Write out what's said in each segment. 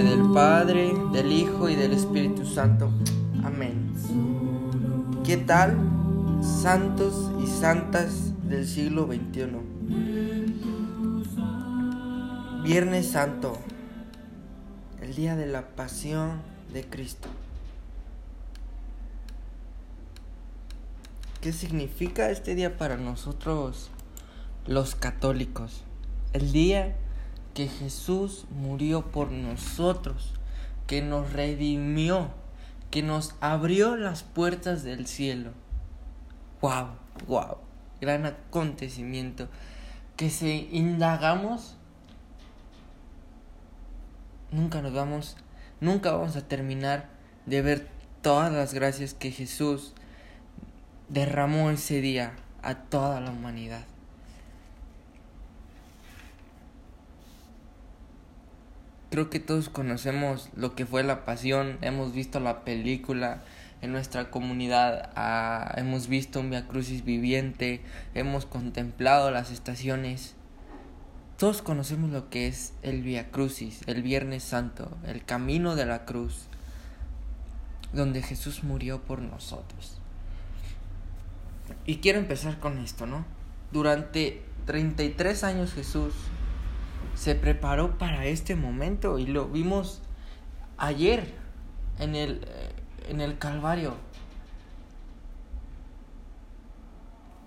del Padre, del Hijo y del Espíritu Santo. Amén. ¿Qué tal, santos y santas del siglo XXI? Viernes Santo, el día de la pasión de Cristo. ¿Qué significa este día para nosotros los católicos? El día que Jesús murió por nosotros, que nos redimió, que nos abrió las puertas del cielo. ¡Wow! ¡Wow! Gran acontecimiento. Que si indagamos, nunca nos vamos, nunca vamos a terminar de ver todas las gracias que Jesús derramó ese día a toda la humanidad. Creo que todos conocemos lo que fue la pasión, hemos visto la película en nuestra comunidad, ah, hemos visto un Via Crucis viviente, hemos contemplado las estaciones. Todos conocemos lo que es el Via Crucis, el Viernes Santo, el camino de la cruz, donde Jesús murió por nosotros. Y quiero empezar con esto, ¿no? Durante 33 años Jesús se preparó para este momento y lo vimos ayer en el, eh, en el Calvario.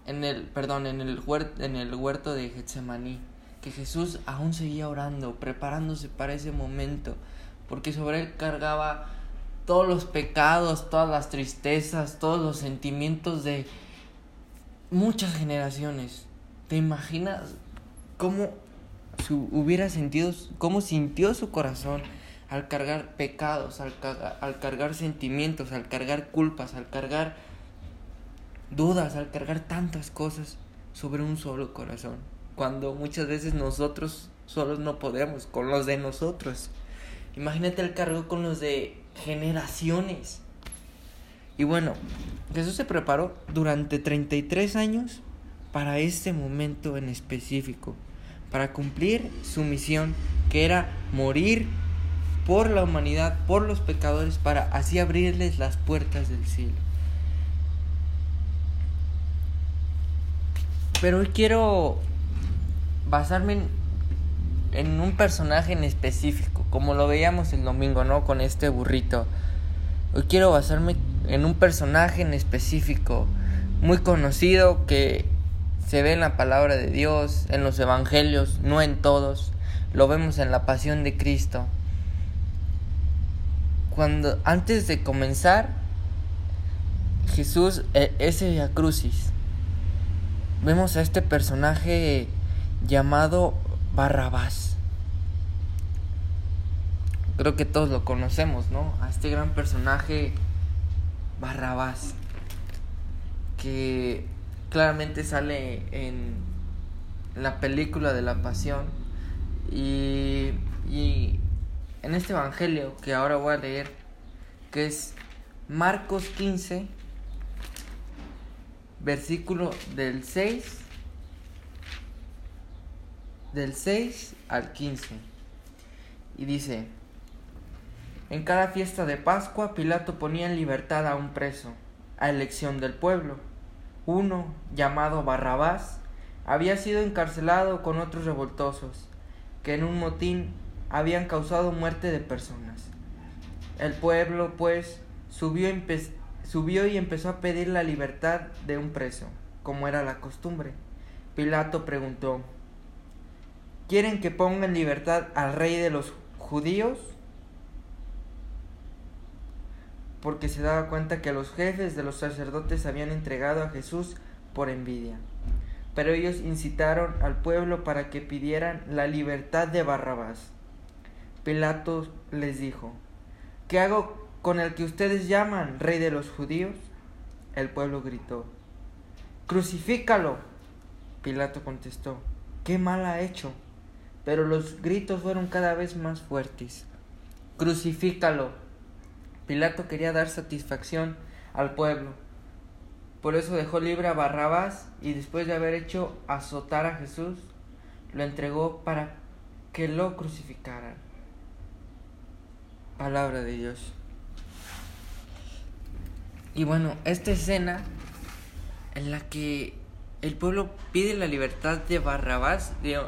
En el, perdón, en el, huerto, en el huerto de Getsemaní, que Jesús aún seguía orando, preparándose para ese momento, porque sobre él cargaba todos los pecados, todas las tristezas, todos los sentimientos de muchas generaciones. ¿Te imaginas cómo su, hubiera sentido, cómo sintió su corazón al cargar pecados, al, al cargar sentimientos, al cargar culpas, al cargar dudas, al cargar tantas cosas sobre un solo corazón. Cuando muchas veces nosotros solos no podemos, con los de nosotros. Imagínate el cargo con los de generaciones. Y bueno, Jesús se preparó durante 33 años para este momento en específico para cumplir su misión, que era morir por la humanidad, por los pecadores, para así abrirles las puertas del cielo. Pero hoy quiero basarme en, un personaje en específico, como lo veíamos el domingo, ¿no? Con este burrito. Hoy quiero basarme en un personaje en específico, muy conocido, que se ve en la palabra de Dios, en los evangelios, no en todos. Lo vemos en la pasión de Cristo. Cuando antes de comenzar Jesús e, ese Via Crucis vemos a este personaje llamado Barrabás. Creo que todos lo conocemos, ¿no? A este gran personaje Barrabás que claramente sale en la película de la pasión. Y, en este evangelio que ahora voy a leer que es Marcos 15 versículo del 6 del 6 al 15 y dice en cada fiesta de Pascua Pilato ponía en libertad a un preso a elección del pueblo uno, llamado Barrabás, había sido encarcelado con otros revoltosos, que en un motín habían causado muerte de personas. El pueblo, pues, subió, subió y empezó a pedir la libertad de un preso, como era la costumbre. Pilato preguntó, ¿Quieren que ponga en libertad al rey de los judíos? Porque se daba cuenta que los jefes de los sacerdotes habían entregado a Jesús por envidia. Pero ellos incitaron al pueblo para que pidieran la libertad de Barrabás. Pilato les dijo, ¿qué hago con el que ustedes llaman rey de los judíos? El pueblo gritó, Crucifícalo. Pilato contestó, ¿qué mal ha hecho? Pero los gritos fueron cada vez más fuertes. Crucifícalo. Pilato quería dar satisfacción al pueblo. Por eso dejó libre a Barrabás y después de haber hecho azotar a Jesús, lo entregó para que lo crucificaran. Palabra de Dios. Y bueno, esta escena en la que el pueblo pide la libertad de Barrabás, de,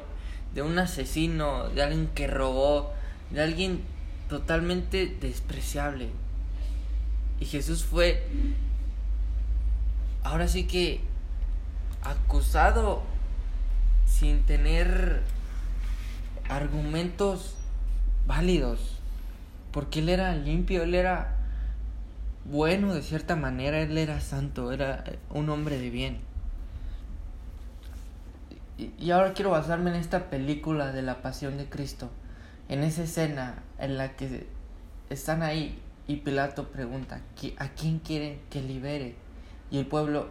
de un asesino, de alguien que robó, de alguien totalmente despreciable. Y Jesús fue, ahora sí que, acusado sin tener argumentos válidos. Porque él era limpio, él era bueno de cierta manera, él era santo, era un hombre de bien. Y, ahora quiero basarme en esta película de la pasión de Cristo, en esa escena en la que están ahí y Pilato pregunta, ¿a quién quiere que libere? Y el pueblo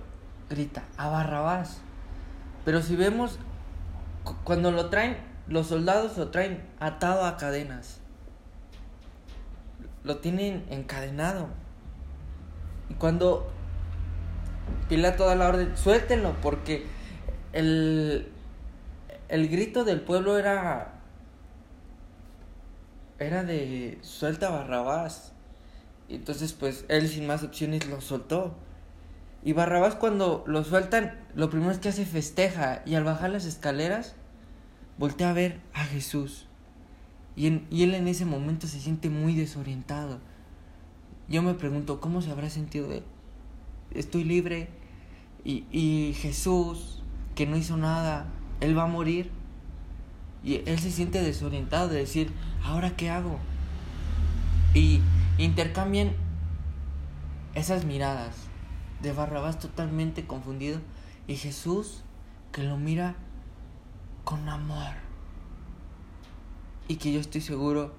grita, a Barrabás. Pero si vemos, cuando lo traen, los soldados lo traen atado a cadenas. Lo tienen encadenado. Y cuando Pilato da la orden, suéltenlo, porque el, el grito del pueblo era era de suelta Barrabás. Entonces pues él sin más opciones lo soltó. Y Barrabás cuando lo sueltan, lo primero es que hace festeja y al bajar las escaleras voltea a ver a Jesús. Y, y él en ese momento se siente muy desorientado. Yo me pregunto, ¿cómo se habrá sentido? Estoy libre y, y Jesús, que no hizo nada, él va a morir. Y él se siente desorientado de decir, ¿ahora qué hago? Y intercambian esas miradas de Barrabás totalmente confundido y Jesús que lo mira con amor. Y que yo estoy seguro,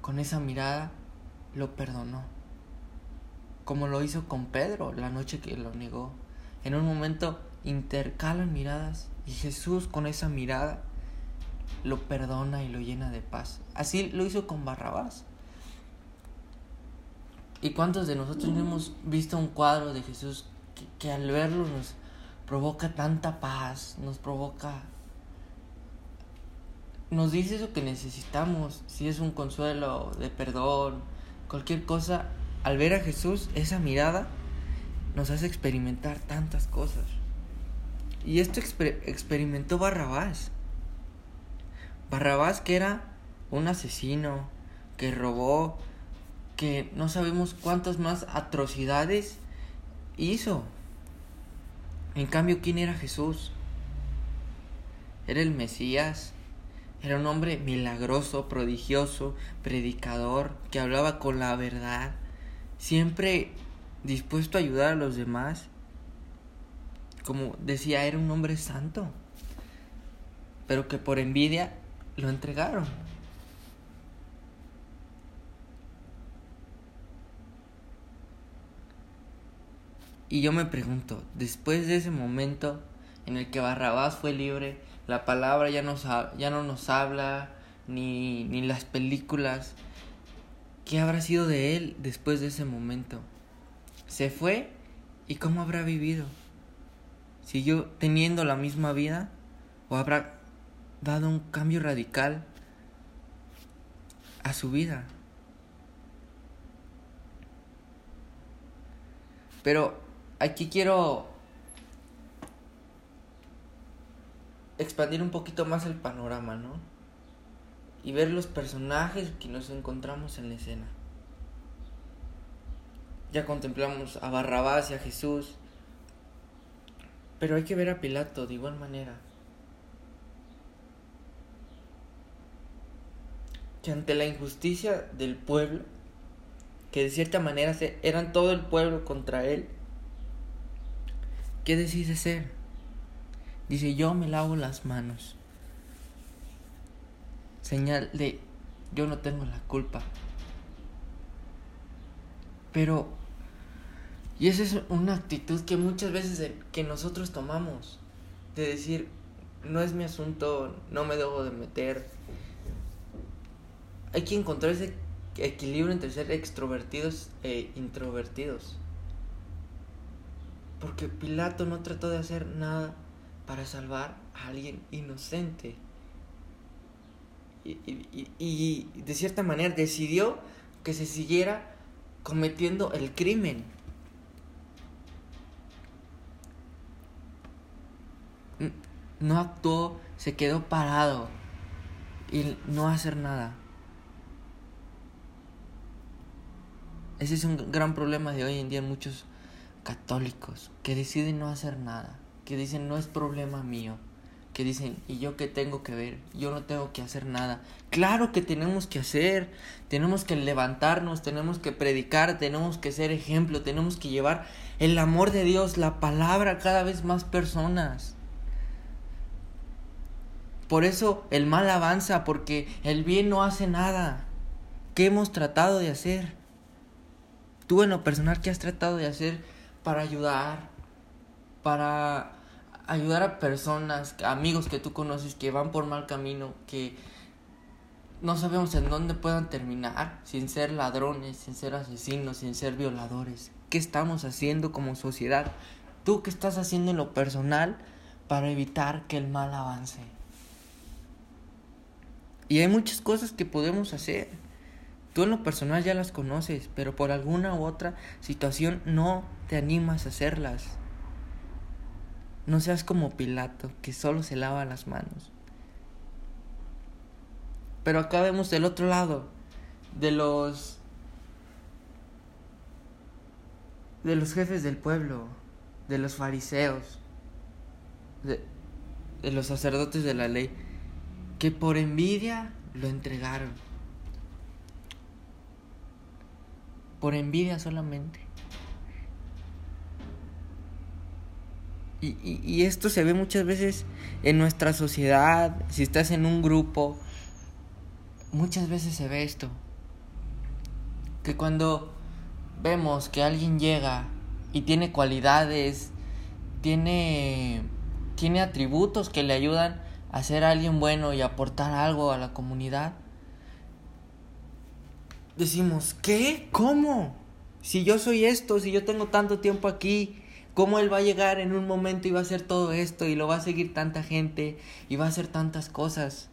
con esa mirada, lo perdonó. Como lo hizo con Pedro la noche que lo negó. En un momento intercalan miradas y Jesús con esa mirada lo perdona y lo llena de paz. Así lo hizo con Barrabás. ¿Y cuántos de nosotros no hemos visto un cuadro de Jesús que, al verlo nos provoca tanta paz, nos provoca... Nos dice eso que necesitamos, si es un consuelo de perdón, cualquier cosa, al ver a Jesús, esa mirada nos hace experimentar tantas cosas. Y esto experimentó Barrabás. Barrabás que era un asesino, que robó, que no sabemos cuántas más atrocidades hizo. En cambio, ¿quién era Jesús? Era el Mesías. Era un hombre milagroso, prodigioso, predicador, que hablaba con la verdad, siempre dispuesto a ayudar a los demás como decía, era un hombre santo, pero que por envidia lo entregaron. Y yo me pregunto, después de ese momento en el que Barrabás fue libre, la palabra ya, ya no nos habla, ni, ni las películas, ¿qué habrá sido de él después de ese momento? ¿Se fue? ¿Y cómo habrá vivido? ¿Siguió teniendo la misma vida o habrá dado un cambio radical a su vida? Pero aquí quiero expandir un poquito más el panorama, ¿no? Y ver los personajes que nos encontramos en la escena. Ya contemplamos a Barrabás y a Jesús, pero hay que ver a Pilato de igual manera. Que ante la injusticia del pueblo, que de cierta manera eran todo el pueblo contra él, ¿qué decide ser? Dice, yo me lavo las manos. Señal de, yo no tengo la culpa. Pero y esa es una actitud que muchas veces que nosotros tomamos, de decir, no es mi asunto, no me debo de meter. Hay que encontrar ese equilibrio entre ser extrovertidos e introvertidos. Porque Pilato no trató de hacer nada para salvar a alguien inocente. y, de cierta manera decidió que se siguiera cometiendo el crimen. No actuó, se quedó parado y no hacer nada. Ese es un gran problema de hoy en día en muchos católicos que deciden no hacer nada, que dicen no es problema mío que dicen, ¿y yo qué tengo que ver? Yo no tengo que hacer nada. Claro que tenemos que hacer, tenemos que levantarnos, tenemos que predicar, tenemos que ser ejemplo, tenemos que llevar el amor de Dios, la palabra a cada vez más personas. Por eso el mal avanza, porque el bien no hace nada. ¿Qué hemos tratado de hacer? Tú en lo personal, ¿qué has tratado de hacer para ayudar? Para ayudar a personas, amigos que tú conoces que van por mal camino, que no sabemos en dónde puedan terminar, sin ser ladrones, sin ser asesinos, sin ser violadores. ¿Qué estamos haciendo como sociedad? ¿Tú qué estás haciendo en lo personal para evitar que el mal avance? Y hay muchas cosas que podemos hacer. Tú en lo personal ya las conoces, pero por alguna u otra situación no te animas a hacerlas. No seas como Pilato, que solo se lava las manos. Pero acá vemos del otro lado, de los de los jefes del pueblo, de los fariseos, de, de los sacerdotes de la ley, que por envidia lo entregaron. Por envidia solamente. Y, y, esto se ve muchas veces en nuestra sociedad, si estás en un grupo, muchas veces se ve esto. Que cuando vemos que alguien llega y tiene cualidades, tiene, tiene atributos que le ayudan a ser alguien bueno y aportar algo a la comunidad, decimos, ¿qué? ¿Cómo? Si yo soy esto, si yo tengo tanto tiempo aquí, cómo él va a llegar en un momento y va a hacer todo esto y lo va a seguir tanta gente y va a hacer tantas cosas.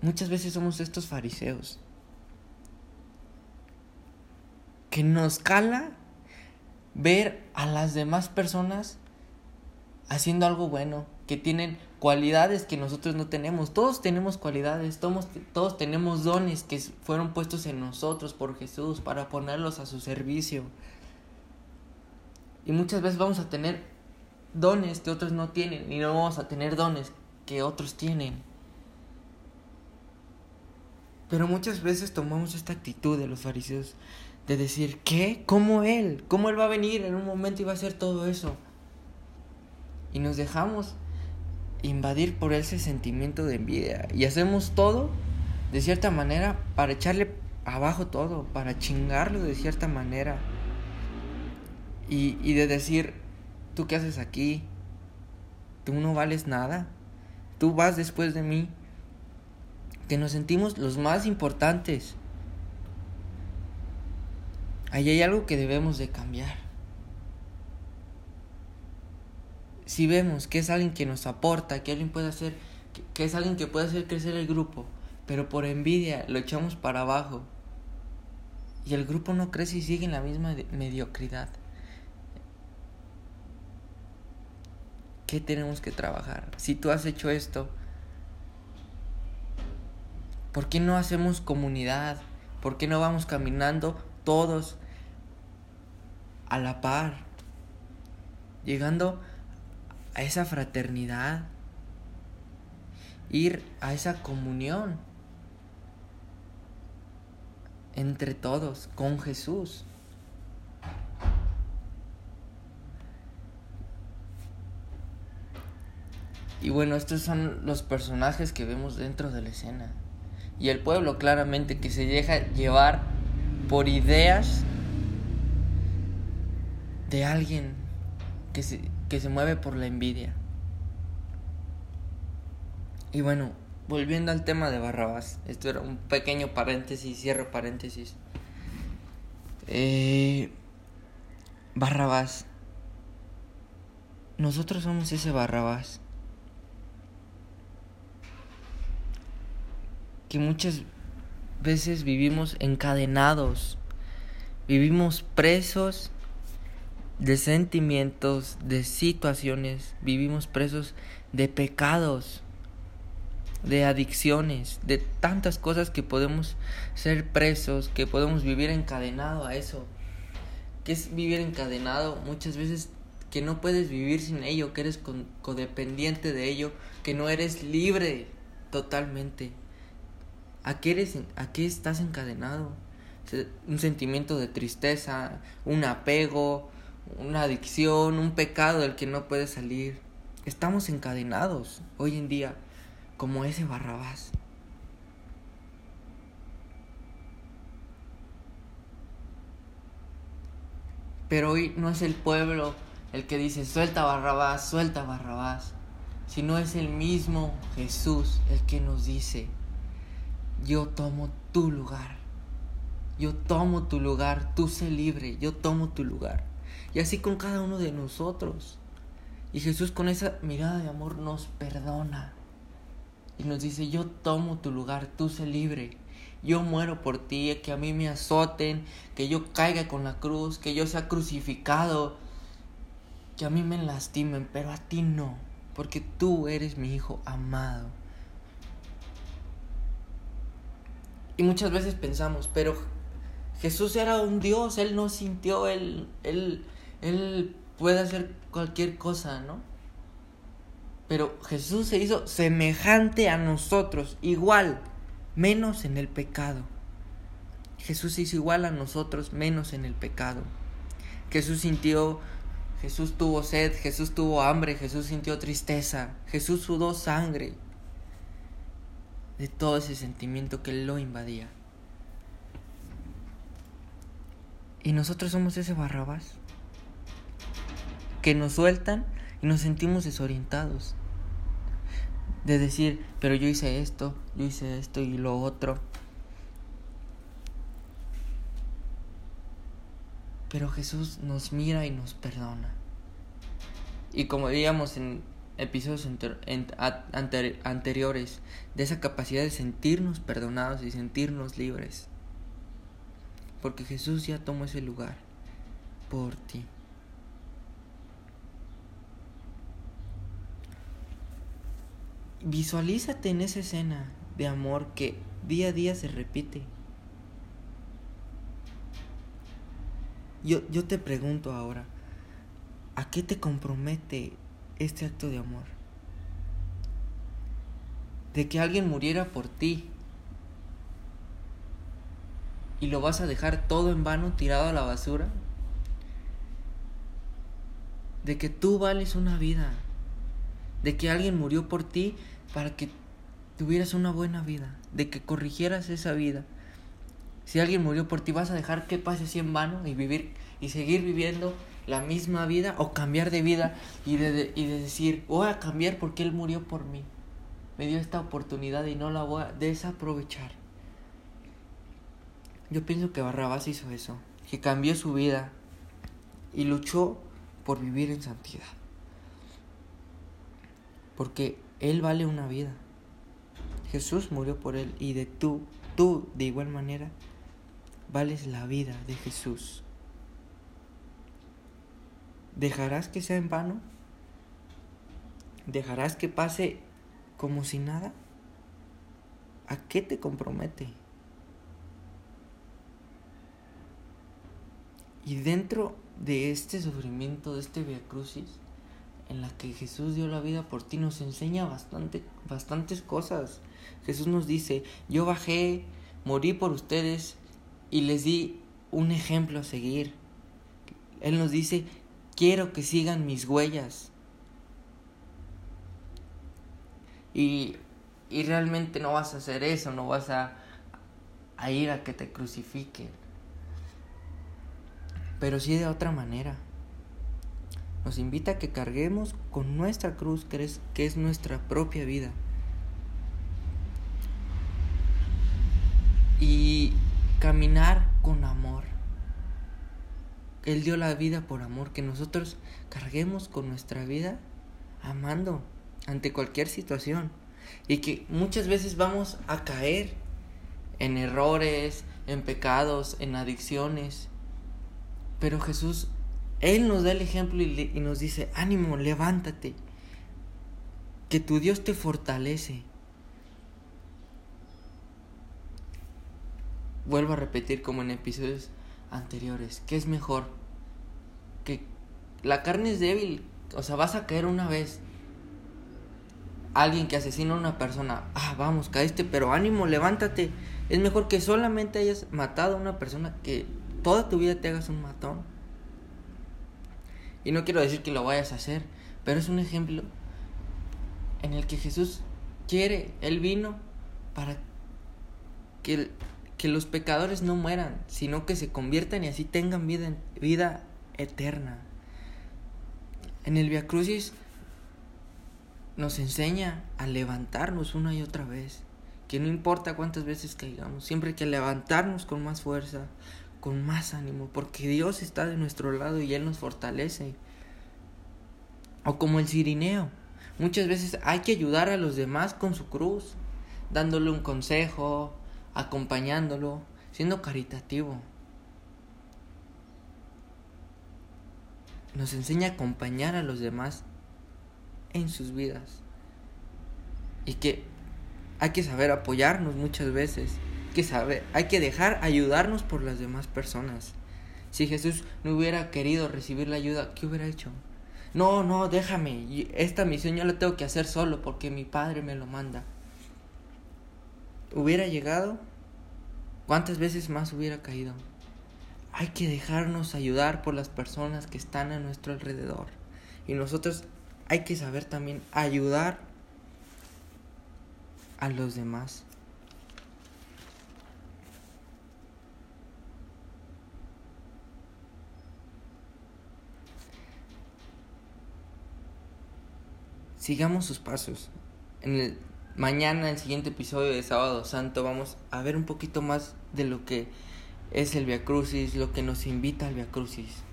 Muchas veces somos estos fariseos que nos cala ver a las demás personas haciendo algo bueno, que tienen cualidades que nosotros no tenemos. Todos tenemos cualidades, todos, todos tenemos dones que fueron puestos en nosotros por Jesús para ponerlos a su servicio. Y muchas veces vamos a tener dones que otros no tienen y no vamos a tener dones que otros tienen. Pero muchas veces tomamos esta actitud de los fariseos de decir, ¿qué? ¿Cómo él? ¿Cómo él va a venir en un momento y va a hacer todo eso? Y nos dejamos invadir por ese sentimiento de envidia y hacemos todo de cierta manera para echarle abajo todo, para chingarlo de cierta manera. Y, y de decir, ¿tú qué haces aquí? Tú no vales nada. Tú vas después de mí. Que nos sentimos los más importantes. Ahí hay algo que debemos de cambiar. Si vemos que es alguien que nos aporta, que alguien puede hacer, que es alguien que puede hacer crecer el grupo, pero por envidia lo echamos para abajo y el grupo no crece y sigue en la misma mediocridad. qué tenemos que trabajar? Si tú has hecho esto, ¿por qué no hacemos comunidad? ¿Por qué no vamos caminando todos a la par? Llegando a esa fraternidad, ir a esa comunión entre todos con Jesús. Y bueno, estos son los personajes que vemos dentro de la escena. Y el pueblo claramente que se deja llevar por ideas de alguien que se, que se mueve por la envidia. Y bueno, volviendo al tema de Barrabás, esto era un pequeño paréntesis, cierro paréntesis. Eh, Barrabás, nosotros somos ese Barrabás que muchas veces vivimos encadenados, vivimos presos de sentimientos, de situaciones, vivimos presos de pecados, de adicciones, de tantas cosas que podemos ser presos, que podemos vivir encadenado a eso. ¿Qué es vivir encadenado? Muchas veces que no puedes vivir sin ello, que eres codependiente de ello, que no eres libre totalmente. ¿A qué, eres, ¿A qué estás encadenado? Un sentimiento de tristeza, un apego, una adicción, un pecado del que no puedes salir. Estamos encadenados hoy en día como ese Barrabás. Pero hoy no es el pueblo el que dice, suelta Barrabás, suelta Barrabás, sino es el mismo Jesús el que nos dice, yo tomo tu lugar, yo tomo tu lugar, tú sé libre, yo tomo tu lugar. Y así con cada uno de nosotros. Y Jesús con esa mirada de amor nos perdona. Y nos dice, yo tomo tu lugar, tú sé libre. Yo muero por ti, que a mí me azoten, que yo caiga con la cruz, que yo sea crucificado, que a mí me lastimen, pero a ti no, porque tú eres mi hijo amado. Y muchas veces pensamos, pero Jesús era un Dios, Él no sintió, Él, Él, Él puede hacer cualquier cosa, ¿no? Pero Jesús se hizo semejante a nosotros, igual, menos en el pecado. Jesús se hizo igual a nosotros, menos en el pecado. Jesús sintió, Jesús tuvo sed, Jesús tuvo hambre, Jesús sintió tristeza, Jesús sudó sangre de todo ese sentimiento que lo invadía. Y nosotros somos ese Barrabás que nos sueltan y nos sentimos desorientados de decir, pero yo hice esto, yo hice esto y lo otro. Pero Jesús nos mira y nos perdona. Y como veíamos en episodios anteriores, de esa capacidad de sentirnos perdonados y sentirnos libres. Porque Jesús ya tomó ese lugar por ti. Visualízate en esa escena de amor que día a día se repite. Yo, yo te pregunto ahora, ¿a qué te compromete este acto de amor? De que alguien muriera por ti y lo vas a dejar todo en vano tirado a la basura. De que tú vales una vida. De que alguien murió por ti para que tuvieras una buena vida, de que corrigieras esa vida. Si alguien murió por ti, ¿vas a dejar que pase así en vano y vivir y seguir viviendo la misma vida o cambiar de vida y de, y de decir, voy a cambiar porque Él murió por mí? Me dio esta oportunidad y no la voy a desaprovechar. Yo pienso que Barrabás hizo eso, que cambió su vida y luchó por vivir en santidad. Porque él vale una vida. Jesús murió por Él y de tú, tú de igual manera, vales la vida de Jesús. ¿Dejarás que sea en vano? ¿Dejarás que pase como si nada? ¿A qué te compromete? Y dentro de este sufrimiento, de este Via Crucis, en la que Jesús dio la vida por ti nos enseña bastante, bastantes cosas. Jesús nos dice, yo bajé, morí por ustedes y les di un ejemplo a seguir. Él nos dice, quiero que sigan mis huellas. Y, y realmente no vas a hacer eso, no vas a, a ir a que te crucifiquen. Pero sí de otra manera nos invita a que carguemos con nuestra cruz, que es, que es nuestra propia vida. Y caminar con amor. Él dio la vida por amor, que nosotros carguemos con nuestra vida amando ante cualquier situación. Y que muchas veces vamos a caer en errores, en pecados, en adicciones. Pero Jesús, Él nos da el ejemplo y, nos dice, ánimo, levántate, que tu Dios te fortalece. Vuelvo a repetir como en episodios anteriores, ¿qué es mejor? Que la carne es débil, o sea, vas a caer una vez. Alguien que asesina a una persona, ah, vamos, caíste, pero ánimo, levántate. Es mejor que solamente hayas matado a una persona que toda tu vida te hagas un matón. Y no quiero decir que lo vayas a hacer, pero es un ejemplo en el que Jesús quiere, Él vino para que, que los pecadores no mueran, sino que se conviertan y así tengan vida, vida eterna. En el Via Crucis nos enseña a levantarnos una y otra vez. Que no importa cuántas veces caigamos, siempre hay que levantarnos con más fuerza, con más ánimo, porque Dios está de nuestro lado y Él nos fortalece. O como el cirineo, muchas veces hay que ayudar a los demás con su cruz, dándole un consejo, acompañándolo, siendo caritativo. nos enseña a acompañar a los demás en sus vidas. Y que hay que saber apoyarnos muchas veces. Que saber, hay que dejar ayudarnos por las demás personas. Si Jesús no hubiera querido recibir la ayuda, ¿qué hubiera hecho? No, no, déjame. Esta misión yo la tengo que hacer solo porque mi padre me lo manda. ¿Hubiera llegado? ¿Cuántas veces más hubiera caído? hay que dejarnos ayudar por las personas que están a nuestro alrededor. Y nosotros hay que saber también ayudar a los demás. Sigamos sus pasos. En el mañana, el siguiente episodio de Sábado Santo, vamos a ver un poquito más de lo que es el Via Crucis, lo que nos invita al Via Crucis.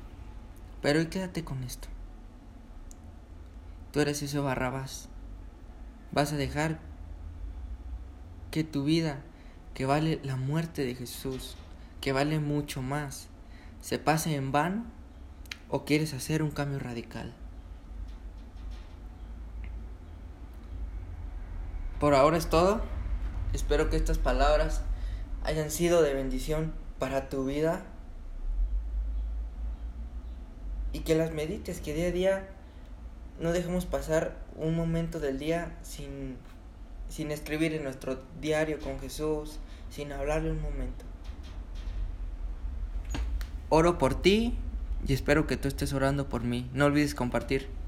Pero hoy quédate con esto. Tú eres ese Barrabás. Vas a dejar que tu vida, que vale la muerte de Jesús, que vale mucho más, se pase en vano o quieres hacer un cambio radical. Por ahora es todo. Espero que estas palabras hayan sido de bendición para tu vida y que las medites, que día a día no dejemos pasar un momento del día sin, sin escribir en nuestro diario con Jesús, sin hablarle un momento. Oro por ti y espero que tú estés orando por mí. No olvides compartir.